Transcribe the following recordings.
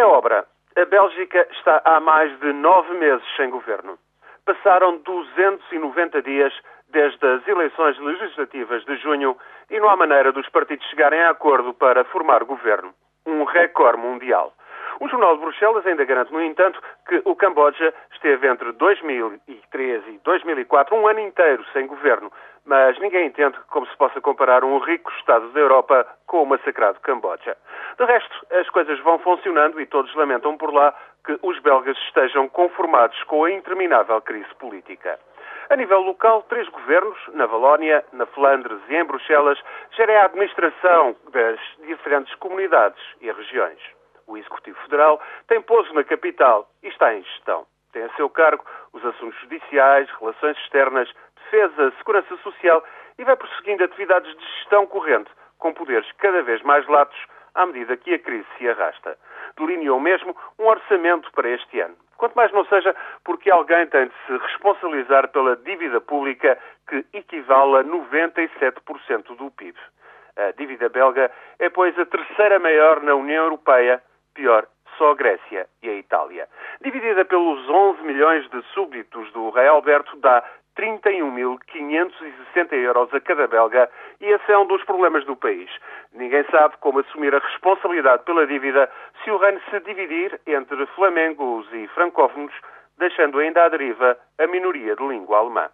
É obra. A Bélgica está há mais de nove meses sem governo. Passaram 290 dias desde as eleições legislativas de junho e não há maneira dos partidos chegarem a acordo para formar governo. Um recorde mundial. O Jornal de Bruxelas ainda garante, no entanto, que o Camboja esteve entre 2003 e 2004 um ano inteiro sem governo, mas ninguém entende como se possa comparar um rico Estado da Europa com o massacrado Camboja. De resto, as coisas vão funcionando e todos lamentam por lá que os belgas estejam conformados com a interminável crise política. A nível local, três governos, na Valónia, na Flandres e em Bruxelas, gerem a administração das diferentes comunidades e regiões. O Executivo Federal tem pouso na capital e está em gestão. Tem a seu cargo os assuntos judiciais, relações externas, defesa, segurança social e vai prosseguindo atividades de gestão corrente, com poderes cada vez mais latos à medida que a crise se arrasta. Delineou mesmo um orçamento para este ano. Quanto mais não seja porque alguém tem de se responsabilizar pela dívida pública que equivale a 97% do PIB. A dívida belga é, pois, a terceira maior na União Europeia, pior, só a Grécia e a Itália. Dividida pelos 11 milhões de súbditos do rei Alberto, dá 31.560 euros a cada belga e esse é um dos problemas do país. Ninguém sabe como assumir a responsabilidade pela dívida se o reino se dividir entre flamengos e francófonos, deixando ainda à deriva a minoria de língua alemã.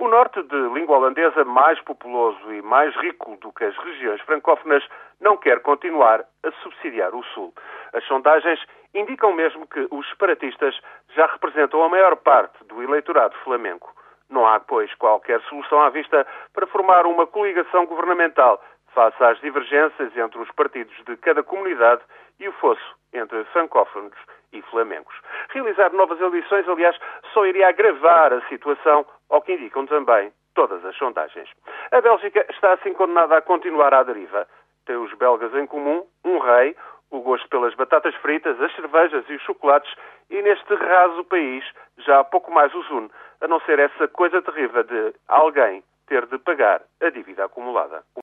O norte, de língua holandesa mais populoso e mais rico do que as regiões francófonas, não quer continuar a subsidiar o sul. As sondagens indicam mesmo que os separatistas já representam a maior parte do eleitorado flamenco. Não há, pois, qualquer solução à vista para formar uma coligação governamental face às divergências entre os partidos de cada comunidade e o fosso entre francófonos e flamengos. Realizar novas eleições, aliás, só iria agravar a situação, ao que indicam também todas as sondagens. A Bélgica está assim condenada a continuar à deriva. Tem os belgas em comum um rei, o gosto pelas batatas fritas, as cervejas e os chocolates, e neste raso país já pouco mais os une, a não ser essa coisa terrível de alguém ter de pagar a dívida acumulada.